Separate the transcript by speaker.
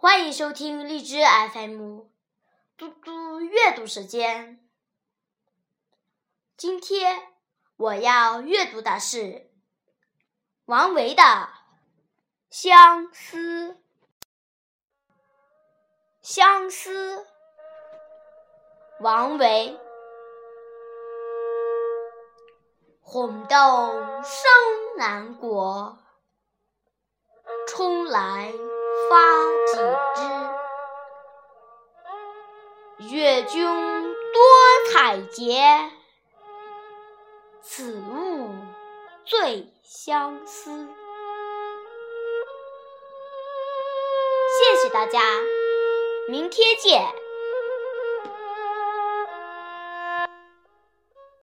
Speaker 1: 欢迎收听荔枝 FM，嘟嘟阅读时间。今天我要阅读的是王维的《相思》。相思，王维。红豆生南国，春来发几愿君多采撷，此物最相思。谢谢大家，明天见。